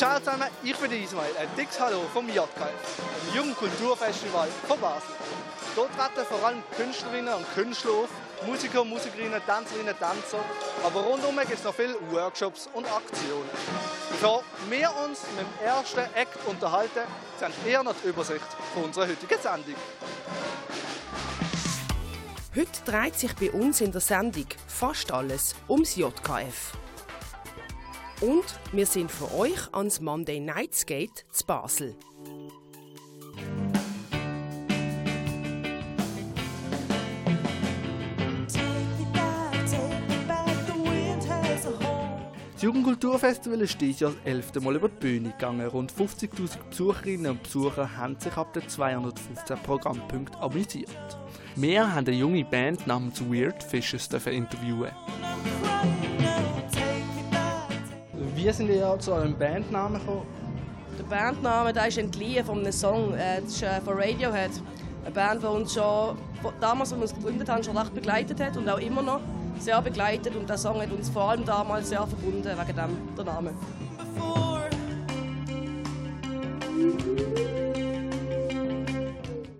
Ciao zusammen, ich bin Ismail. Ein dickes Hallo vom JKF, dem Jungen Kulturfestival von Basel. Dort treten vor allem Künstlerinnen und Künstler auf, Musiker, Musikerinnen, Tänzerinnen, Tänzer. Aber rundum gibt es noch viele Workshops und Aktionen. Bevor wir uns mit dem ersten Act unterhalten, sehen ihr noch die Übersicht von unserer heutigen Sendung. Heute dreht sich bei uns in der Sendung fast alles ums JKF. Und wir sind für euch ans Monday Night Skate zu Basel. Das Jugendkulturfestival ist dieses Jahr das elfte Mal über die Bühne gegangen. Rund 50.000 Besucherinnen und Besucher haben sich ab den 215 Programmpunkten amüsiert. Wir haben eine junge Band namens Weird Fishes interviewen. Wie sind ihr zu eurem Bandnamen gekommen? Der Bandname der ist entliehen von einem Song. Äh, das ist äh, von Radiohead. Eine Band, die uns schon damals, als wir uns gegründet haben, schon recht begleitet hat und auch immer noch sehr begleitet. Und der Song hat uns vor allem damals sehr verbunden, wegen dem der Name.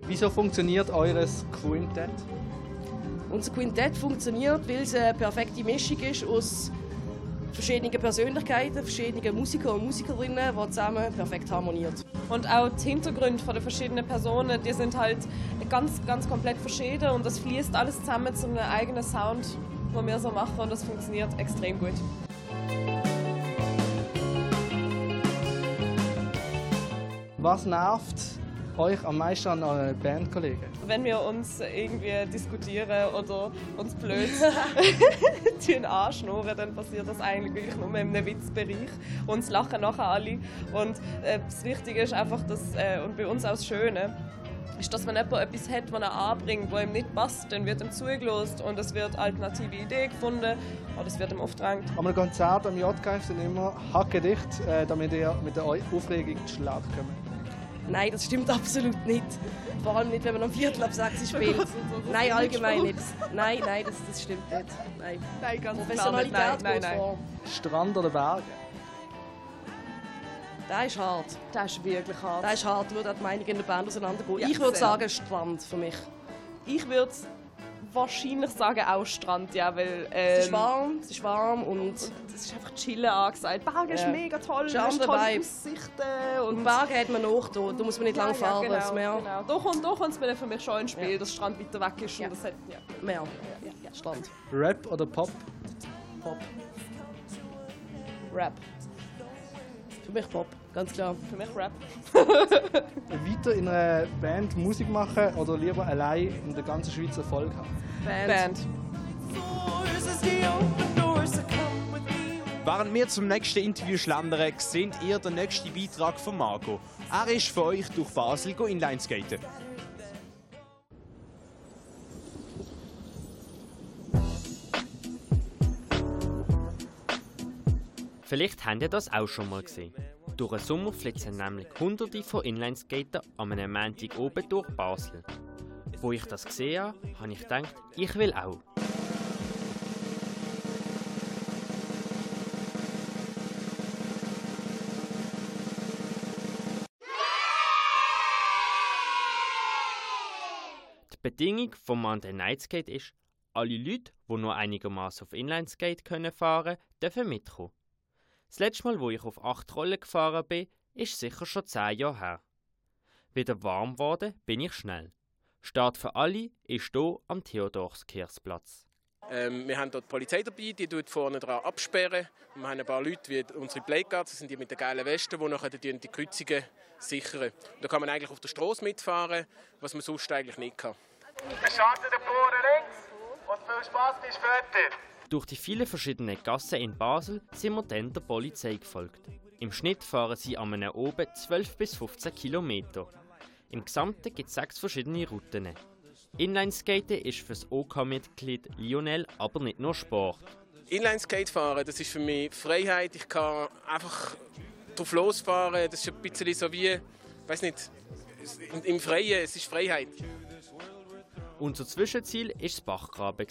Wieso funktioniert eures Quintett? Unser Quintett funktioniert, weil es eine perfekte Mischung ist aus verschiedenen Persönlichkeiten, verschiedenen Musiker und Musikerinnen, die zusammen perfekt harmoniert. Und auch die Hintergründe der verschiedenen Personen, die sind halt ganz, ganz komplett verschieden und das fließt alles zusammen zu einem eigenen Sound, den wir so machen und das funktioniert extrem gut. Was nervt euch am meisten an euren Bandkollegen? Wenn wir uns irgendwie diskutieren oder uns blöd anschnurren, dann passiert das eigentlich wirklich nur in einem Witzbereich. Und es lachen nachher alle. Und äh, das Wichtige ist einfach, dass, äh, und bei uns auch das Schöne, ist, dass wenn jemand etwas hat, das er anbringt, das ihm nicht passt, dann wird ihm zugelost und es wird alternative Idee gefunden oder es wird ihm aufgedrängt. Am Konzert am JKF sind immer hackedicht, äh, damit ihr mit der Aufregung zu Schlag kommt. Nein, das stimmt absolut nicht. Vor allem nicht, wenn man am Viertel ab sechs spielt. nein, allgemein nicht. Nein, nein, das, das stimmt nicht. Nein, nein ganz Professionalität klar nicht. Nein, nein, nein. Strand oder Berge? Das ist hart. Das ist wirklich hart. Das ist hart, würde die Meinung in der Band auseinandergehen. Ja, ich würde sagen Strand für mich. Ich würde wahrscheinlich sagen auch Strand, ja, weil... Ähm, es ist warm, es ist warm und... es ist einfach chillen angesagt. Berge ist mega toll, es ist tolle Aussichten. Und, und Berge hat man noch da, da muss man nicht ja, lang fahren. Ja, genau, Meer. genau. Da kommt, da kommt es für mich schon ins Spiel, ja. dass Strand weiter weg ist. Ja. Und das hat, ja. Meer, ja, ja. Strand. Rap oder Pop? Pop. Rap. Für mich Pop, ganz klar. Für mich Rap. Weiter in einer Band Musik machen oder lieber allein in der ganzen Schweiz Erfolg haben? Band. Band. Während wir zum nächsten Interview schlendern, seht ihr den nächsten Beitrag von Marco. Er ist für euch durch Basel Inlineskaten. Vielleicht habt ihr das auch schon mal gesehen. Durch den Sommer flitzen nämlich hunderte von Inlineskater an einem Montag oben durch Basel. Wo ich das gesehen habe, habe ich gedacht, ich will auch. Die Bedingung vom Monday Night Skate ist, alle Leute, die nur einigermaßen auf Inlineskate können fahren, dürfen mitkommen. Das letzte Mal, wo ich auf acht Rollen gefahren bin, ist sicher schon zehn Jahre her. Wieder warm geworden bin ich schnell. Start für alle ist hier am Theodorskirchsplatz. Ähm, wir haben dort die Polizei dabei, die tut vorne dran absperren. Wir haben ein paar Leute wie unsere Blackguards, das sind die mit den geilen Westen, die nachher die, die Kreuzungen sichern. Da kann man eigentlich auf der Straße mitfahren, was man sonst eigentlich nicht kann. Wir starten den vorne links und viel Spaß bis später. Durch die vielen verschiedenen Gassen in Basel sind wir dann der Polizei gefolgt. Im Schnitt fahren sie an einem oben 12 bis 15 Kilometer. Im Gesamten gibt es sechs verschiedene Routen. Inlineskaten ist für das OK-Mitglied Lionel aber nicht nur Sport. Inlineskate fahren, das ist für mich Freiheit. Ich kann einfach drauf losfahren. Das ist ein bisschen so wie, weiß nicht, im Freien. Es ist Freiheit. Unser Zwischenziel war das Bachgraben.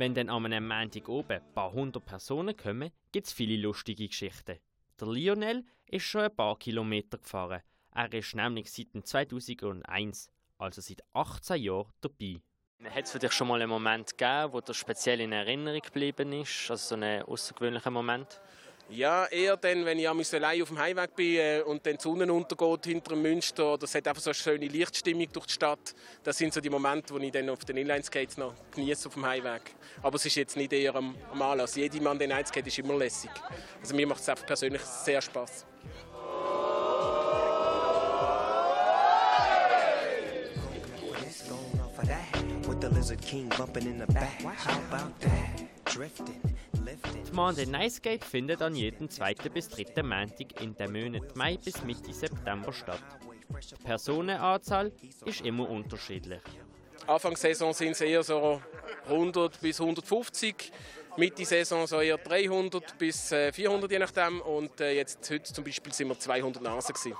Wenn dann an einem Montag oben ein paar hundert Personen kommen, gibt es viele lustige Geschichten. Der Lionel ist schon ein paar Kilometer gefahren. Er ist nämlich seit 2001, also seit 18 Jahren, dabei. Hat es für dich schon mal einen Moment gegeben, wo dir speziell in Erinnerung geblieben ist? Also so einen außergewöhnlichen Moment? Ja, eher dann, wenn ich allein auf dem Heimweg bin äh, und dann die Sonne untergeht hinter dem Münster. Das hat einfach so eine schöne Lichtstimmung durch die Stadt. Das sind so die Momente, die ich dann auf den Inlineskates noch genieße auf dem Heimweg. Aber es ist jetzt nicht eher am, am Anlass. Jede Mann den Skate ist immer lässig. Also mir macht es einfach persönlich sehr Spaß. Die Monday Night Skate findet an jedem zweiten bis dritten Montag in den Monaten Mai bis Mitte September statt. Die Personenanzahl ist immer unterschiedlich. Anfangssaison sind es eher so 100 bis 150. Mitte Saison so eher 300 bis 400 äh, je nachdem. Und äh, jetzt heute zum Beispiel sind wir 200 Nasen gewesen.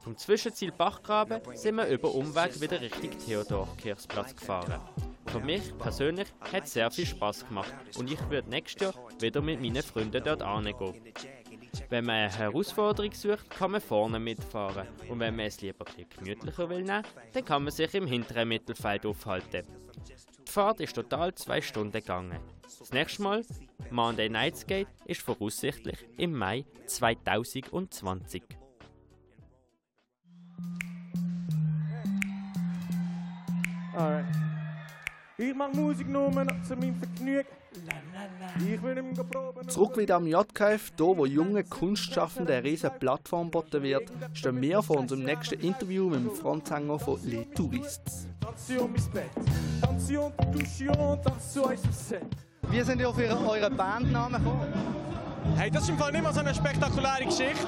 Vom Zwischenziel Bachgraben sind wir über Umweg wieder Richtung Theodor-Kirchsplatz gefahren. Für mich persönlich hat es sehr viel Spaß gemacht und ich würde nächstes Jahr wieder mit meinen Freunden dort hingehen. Wenn man eine Herausforderung sucht, kann man vorne mitfahren. Und wenn man es lieber ein gemütlicher will dann kann man sich im hinteren Mittelfeld aufhalten. Die Fahrt ist total zwei Stunden gegangen. Das nächste Mal, Monday Night Skate, ist voraussichtlich im Mai 2020. Alright. Ich mache Musik nur zu meinem Vergnügen. Ich will ihm proben. Zurück wieder am JKF, hier wo junge Kunstschaffende eine riesige Plattform geboten wird, stehen wir vor unserem nächsten Interview mit dem Frontsänger von Les Touristes. Wie sind ihr auf euren Bandnamen gekommen? Hey, das ist im Fall nicht mal so eine spektakuläre Geschichte.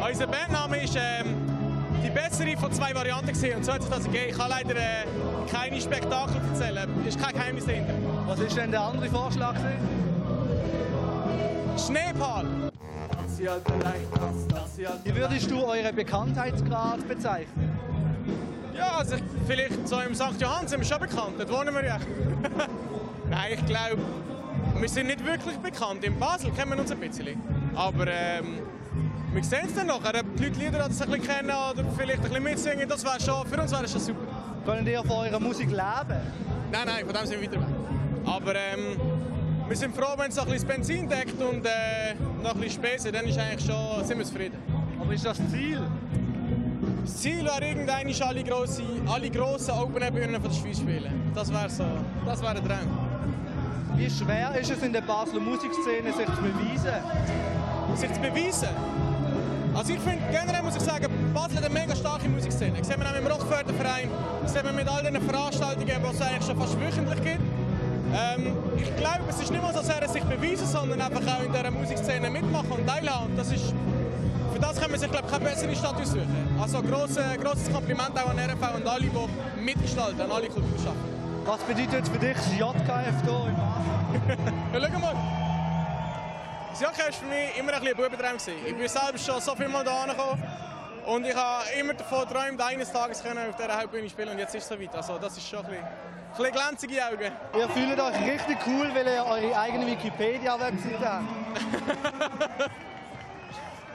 Unser Bandname ist ähm, die bessere von zwei Varianten gesehen und so hat sich das gegeben. Ich kann leider äh, keine Spektakel erzählen. Es ist kein Geheimnis dahinter. Was ist denn der andere Vorschlag? Schneepal. Wie würdest du euren Bekanntheitsgrad bezeichnen? Ja, also vielleicht so im St. Johann sind wir schon bekannt, dort wohnen wir ja. Nein, ich glaube, wir sind nicht wirklich bekannt. In Basel kennen wir uns ein bisschen. Aber ähm, wir sehen es dann nachher, ob die Leute Lieder ein bisschen kennen oder vielleicht ein bisschen mitsingen, das wäre schon, für uns wäre das schon super. Können ihr von eurer Musik leben? Nein, nein, von dem sind wir weiter weg. Aber ähm, wir sind froh, wenn es ein bisschen Benzin deckt und äh, noch ein bisschen Spesen, dann ist eigentlich schon, sind wir zufrieden. Aber ist das Ziel? Das Ziel wäre irgendwann alle, grosse, alle grossen Open-Air-Bühnen von der Schweiz spielen. Das wäre so, das wäre der Traum. Wie schwer ist es in der Basler Musikszene, sich zu beweisen? Sich zu beweisen? Also ich finde, generell muss ich sagen, Basel hat eine mega starke Musikszene. Das sehen wir auch im Rockförderverein, das sehen wir mit all den Veranstaltungen, die es eigentlich schon fast wöchentlich gibt. Ähm, ich glaube, es ist nicht mal so sehr sich beweisen, sondern einfach auch in dieser Musikszene mitmachen und teilhaben. Das ist, für das kann man sich glaube ich, keine bessere Stadt aussuchen. Also grosse, grosses Kompliment auch an RFV und alle, die mitgestalten, an alle Kulturschaffenden. Was bedeutet für dich das JKF hier im Basel? ja, schau mal. Das Jacken war für mich immer ein bisschen ein Bubentraum. Ich bin selbst schon so viel Mal hierher gekommen. Und ich habe immer davon geträumt, eines Tages auf dieser Hauptbühne spielen und jetzt ist es soweit. Also das ist schon ein bisschen, ein bisschen glänzige Augen. Ihr fühlt euch richtig cool, weil ihr eure eigene Wikipedia-Webseite habt.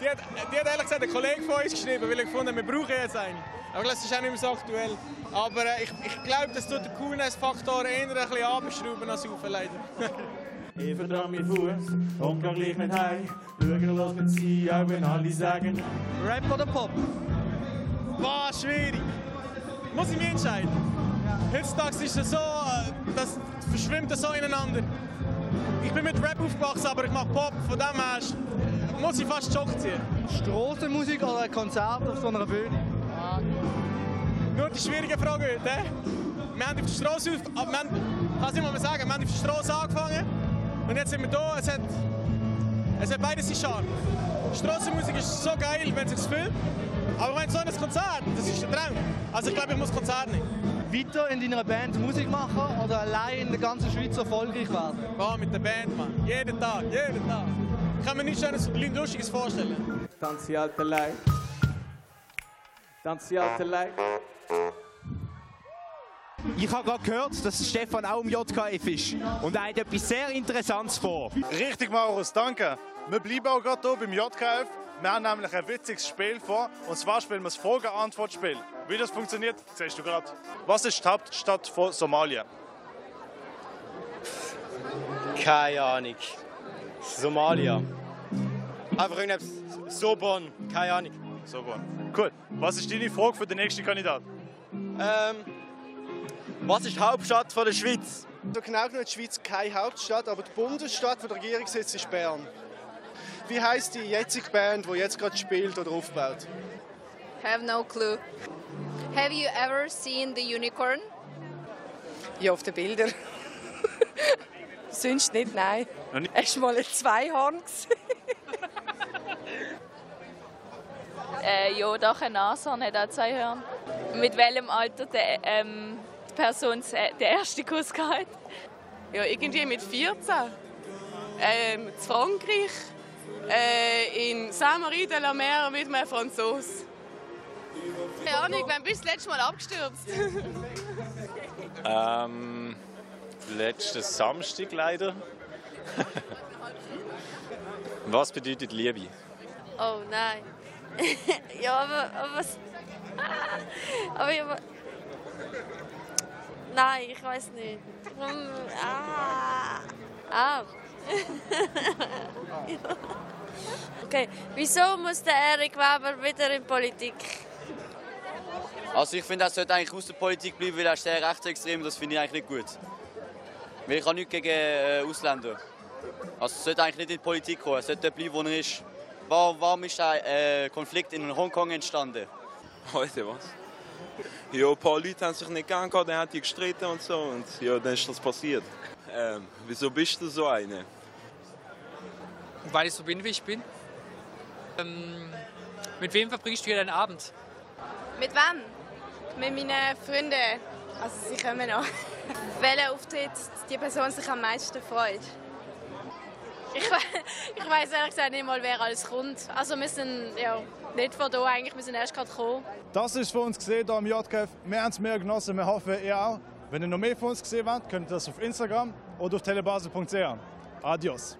die, hat, die hat ehrlich gesagt ein Kollege von uns geschrieben, weil ich gefunden wir brauchen jetzt eine. Aber das ist auch nicht mehr so aktuell. Aber äh, ich, ich glaube, das tut den Coolness-Faktor eher ein bisschen abschrauben als auf, leider. Verdammt meinen Fuß und geh gleich mit heim. Schauen, was mit sie, auch wenn alle sagen. Rap oder Pop? Boah, schwierig. Muss ich mich entscheiden? Ja. Heutzutage ist es so, äh, das verschwimmt so ineinander. Ich bin mit Rap aufgewachsen, aber ich mache Pop, von dem her muss ich fast Jock ziehen. Strassenmusik oder ein Konzert auf so einer Bühne? Ah. Nur die schwierige Frage heute. Wir haben auf der Straße, auf, wir haben, kann ich mal sagen, wir haben auf der Straße angefangen. Und jetzt sind wir da. Es hat, es hat beides seinen Charme. Strassenmusik ist so geil, wenn es sich fühlt. Aber wenn so ein Konzert, das ist der Traum. Also ich glaube, ich muss Konzert nehmen. Weiter in deiner Band Musik machen oder allein in der ganzen Schweiz erfolgreich werden? Ja, mit der Band, Mann. Jeden Tag, jeden Tag. Ich kann mir nichts Schönes, Lustiges vorstellen. Tanzi alte Leid. Tanzi alte Leid. Ich habe gerade gehört, dass Stefan auch im JKF ist. Und er hat etwas sehr Interessantes vor. Richtig, Maurus, danke. Wir bleiben auch gerade hier beim JKF. Wir haben nämlich ein witziges Spiel vor. Und zwar spielen wir das Frage-Antwort-Spiel. Wie das funktioniert, siehst du gerade. Was ist die Hauptstadt von Somalia? Keine Ahnung. Somalia. Einfach irgendetwas. Sobon. Keine Ahnung. Sobon. Cool. Was ist deine Frage für den nächsten Kandidaten? Ähm, was ist die Hauptstadt von der Schweiz? So genau genommen ist die Schweiz keine Hauptstadt, aber die Bundesstadt von der Regierungssitz ist Bern. Wie heißt die jetzige Band, die jetzt gerade spielt oder aufbaut? Have no clue. Have you ever seen the unicorn? Ja, auf den Bildern. Sonst nicht, nein. Hast du mal ein Zweihorn gesehen? Äh, ja, doch, ein Nashorn hat auch zwei Hörner. Mit welchem Alter der, ähm, Person den ersten Kuss gehabt? Ja, irgendwie mit 14. Ähm, in Frankreich. Äh, in Saint-Marie de la Mer mit einem Franzosen. Keine Ahnung, wann bist du das letzte Mal abgestürzt? Ähm, letzten Samstag leider. Was bedeutet Liebe? Oh nein. ja, aber, aber was. Aber, aber Nein, ich weiß nicht. Hm, Ah. Ah. okay, wieso muss der Erik Weber wieder in Politik? Also ich finde, er sollte eigentlich aus der Politik bleiben, weil er ist sehr rechtsextrem das finde ich eigentlich nicht gut. Weil ich habe nichts gegen äh, Ausländer. Also er sollte eigentlich nicht in die Politik kommen, er sollte dort bleiben, wo er ist. Warum, warum ist der äh, Konflikt in Hongkong entstanden? Heute was? Ja, ein paar Leute haben sich nicht gern gehabt, dann haben die gestritten und so und ja, dann ist das passiert. Ähm, wieso bist du so eine? Weil ich so bin, wie ich bin. Ähm, mit wem verbringst du hier deinen Abend? Mit wem? Mit meinen Freunden. Also sie kommen noch. Welcher Auftritt die Person sich am meisten freut? Ich, we ich weiß ehrlich gesagt nicht mal, wer alles kommt. Also wir sind ja nicht von hier eigentlich, wir sind erst gerade gekommen. Das ist für uns gesehen hier im JKF. Wir haben es mehr genossen, wir hoffen, ihr auch. Wenn ihr noch mehr von uns gesehen habt, könnt ihr das auf Instagram oder auf telebase.ch. Adios.